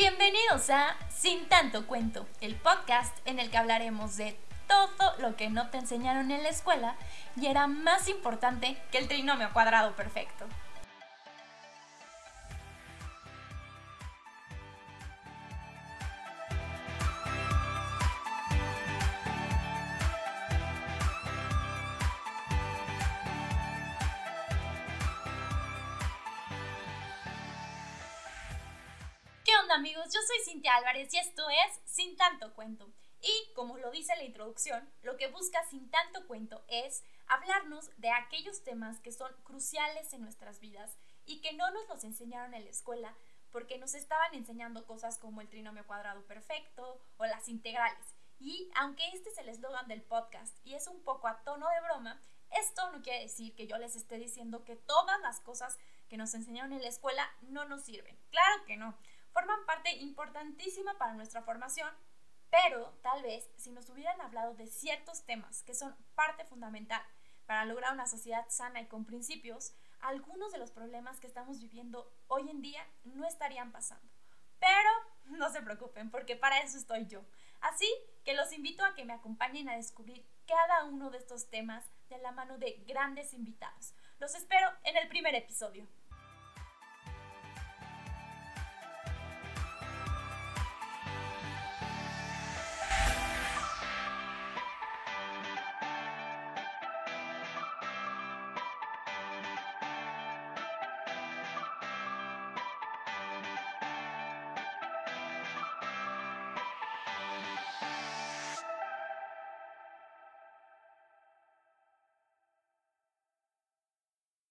Bienvenidos a Sin tanto cuento, el podcast en el que hablaremos de todo lo que no te enseñaron en la escuela y era más importante que el trinomio cuadrado perfecto. Onda amigos? Yo soy Cintia Álvarez y esto es Sin tanto cuento. Y como lo dice la introducción, lo que busca Sin tanto cuento es hablarnos de aquellos temas que son cruciales en nuestras vidas y que no nos los enseñaron en la escuela porque nos estaban enseñando cosas como el trinomio cuadrado perfecto o las integrales. Y aunque este es el eslogan del podcast y es un poco a tono de broma, esto no quiere decir que yo les esté diciendo que todas las cosas que nos enseñaron en la escuela no nos sirven. Claro que no forman parte importantísima para nuestra formación, pero tal vez si nos hubieran hablado de ciertos temas que son parte fundamental para lograr una sociedad sana y con principios, algunos de los problemas que estamos viviendo hoy en día no estarían pasando. Pero no se preocupen, porque para eso estoy yo. Así que los invito a que me acompañen a descubrir cada uno de estos temas de la mano de grandes invitados. Los espero en el primer episodio.